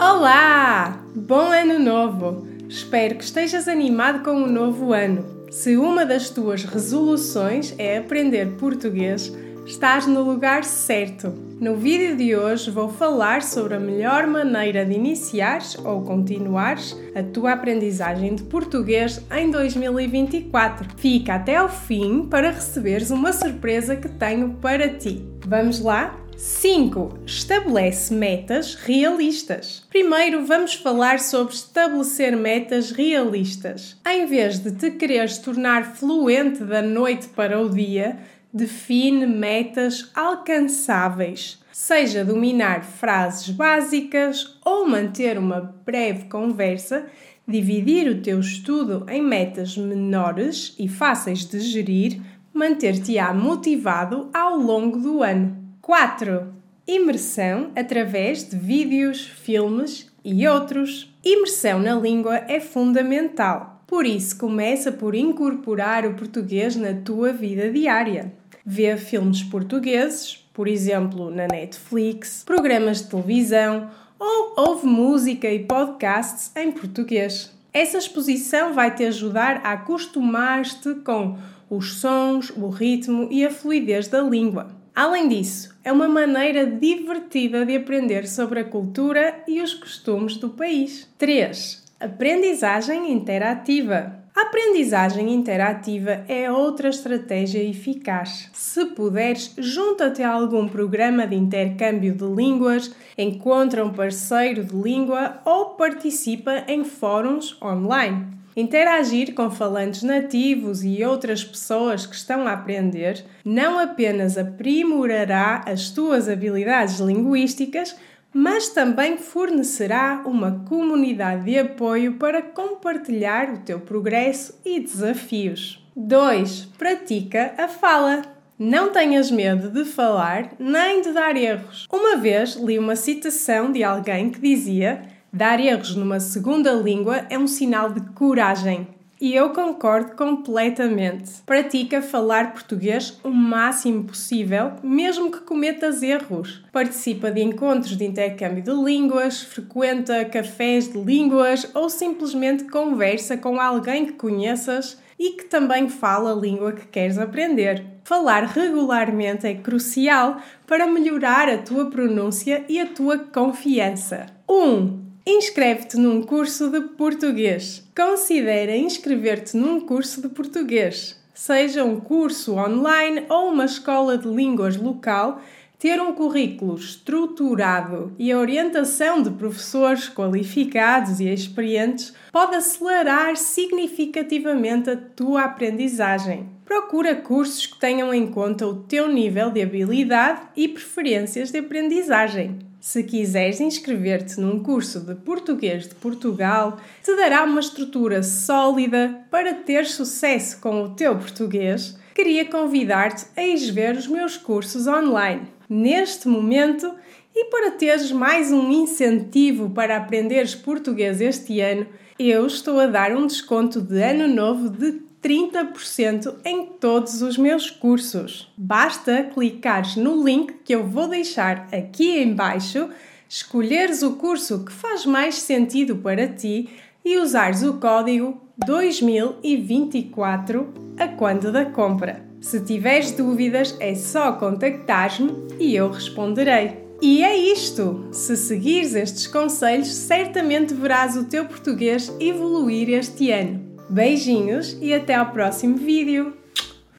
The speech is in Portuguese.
Olá! Bom ano novo! Espero que estejas animado com o novo ano. Se uma das tuas resoluções é aprender português, estás no lugar certo. No vídeo de hoje vou falar sobre a melhor maneira de iniciares ou continuares a tua aprendizagem de português em 2024. Fica até ao fim para receberes uma surpresa que tenho para ti. Vamos lá? 5. Estabelece metas realistas. Primeiro, vamos falar sobre estabelecer metas realistas. Em vez de te quereres tornar fluente da noite para o dia, define metas alcançáveis. Seja dominar frases básicas ou manter uma breve conversa, dividir o teu estudo em metas menores e fáceis de gerir, manter-te-á motivado ao longo do ano. 4. Imersão através de vídeos, filmes e outros. Imersão na língua é fundamental. Por isso, começa por incorporar o português na tua vida diária. Vê filmes portugueses, por exemplo, na Netflix, programas de televisão ou ouve música e podcasts em português. Essa exposição vai te ajudar a acostumar-te com os sons, o ritmo e a fluidez da língua. Além disso, é uma maneira divertida de aprender sobre a cultura e os costumes do país. 3. Aprendizagem interativa. A aprendizagem interativa é outra estratégia eficaz. Se puderes, junta-te a algum programa de intercâmbio de línguas, encontra um parceiro de língua ou participa em fóruns online. Interagir com falantes nativos e outras pessoas que estão a aprender não apenas aprimorará as tuas habilidades linguísticas, mas também fornecerá uma comunidade de apoio para compartilhar o teu progresso e desafios. 2. Pratica a fala. Não tenhas medo de falar nem de dar erros. Uma vez li uma citação de alguém que dizia Dar erros numa segunda língua é um sinal de coragem. E eu concordo completamente. Pratica falar português o máximo possível, mesmo que cometas erros. Participa de encontros de intercâmbio de línguas, frequenta cafés de línguas ou simplesmente conversa com alguém que conheças e que também fala a língua que queres aprender. Falar regularmente é crucial para melhorar a tua pronúncia e a tua confiança. 1. Um, Inscreve-te num curso de português. Considera inscrever-te num curso de português, seja um curso online ou uma escola de línguas local. Ter um currículo estruturado e a orientação de professores qualificados e experientes pode acelerar significativamente a tua aprendizagem. Procura cursos que tenham em conta o teu nível de habilidade e preferências de aprendizagem. Se quiseres inscrever-te num curso de português de Portugal, te dará uma estrutura sólida para ter sucesso com o teu português. Queria convidar-te a ir ver os meus cursos online. Neste momento, e para teres mais um incentivo para aprenderes português este ano, eu estou a dar um desconto de ano novo de 30% em todos os meus cursos. Basta clicares no link que eu vou deixar aqui embaixo, escolheres o curso que faz mais sentido para ti e usares o código 2024 a quando da compra. Se tiveres dúvidas, é só contactar-me e eu responderei. E é isto! Se seguires estes conselhos, certamente verás o teu português evoluir este ano. Beijinhos e até ao próximo vídeo!